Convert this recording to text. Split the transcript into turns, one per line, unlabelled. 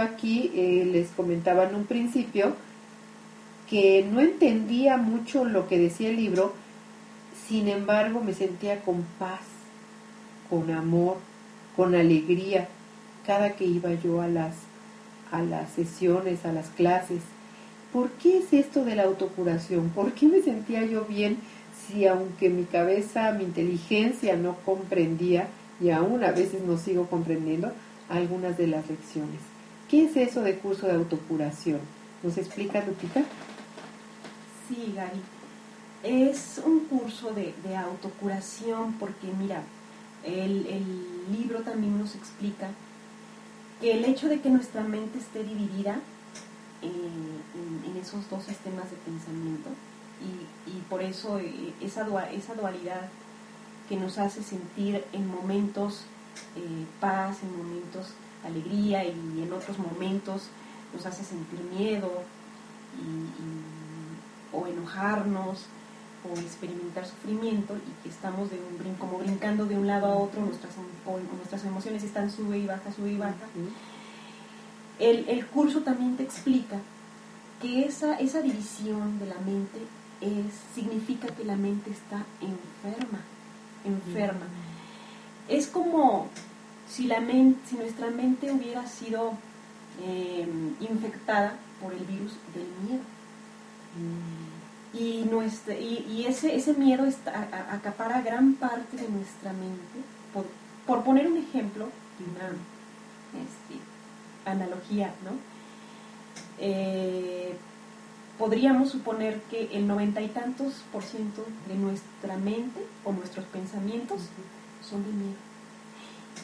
Aquí eh, les comentaba en un principio que no entendía mucho lo que decía el libro, sin embargo me sentía con paz, con amor, con alegría cada que iba yo a las, a las sesiones, a las clases. ¿Por qué es esto de la autocuración? ¿Por qué me sentía yo bien si aunque mi cabeza, mi inteligencia no comprendía, y aún a veces no sigo comprendiendo, algunas de las lecciones? ¿Qué es eso de curso de autocuración? ¿Nos explica Lupita?
Sí, Gary. Es un curso de, autocuración porque, mira, el, libro también nos explica que el hecho de que nuestra mente esté dividida eh, en, esos dos sistemas de pensamiento y, por eso eh, esa, dualidad que nos hace sentir en momentos eh, paz, en momentos alegría y en otros momentos nos hace sentir miedo o enojarnos o experimentar sufrimiento y que estamos de un como brincando de un lado a otro, nuestras, nuestras emociones están sube y baja, sube y baja. El, el, curso también te explica que esa, esa división de la mente es, significa que la mente está enferma, enferma. Es como si, la mente, si nuestra mente hubiera sido em, infectada por el virus del miedo. Y, nuestra, y, ese, ese miedo está, acapara gran parte de nuestra mente. Por, poner un ejemplo una este, analogía, ¿no? Eh, podríamos suponer que el noventa y tantos por ciento de nuestra mente o nuestros pensamientos son de miedo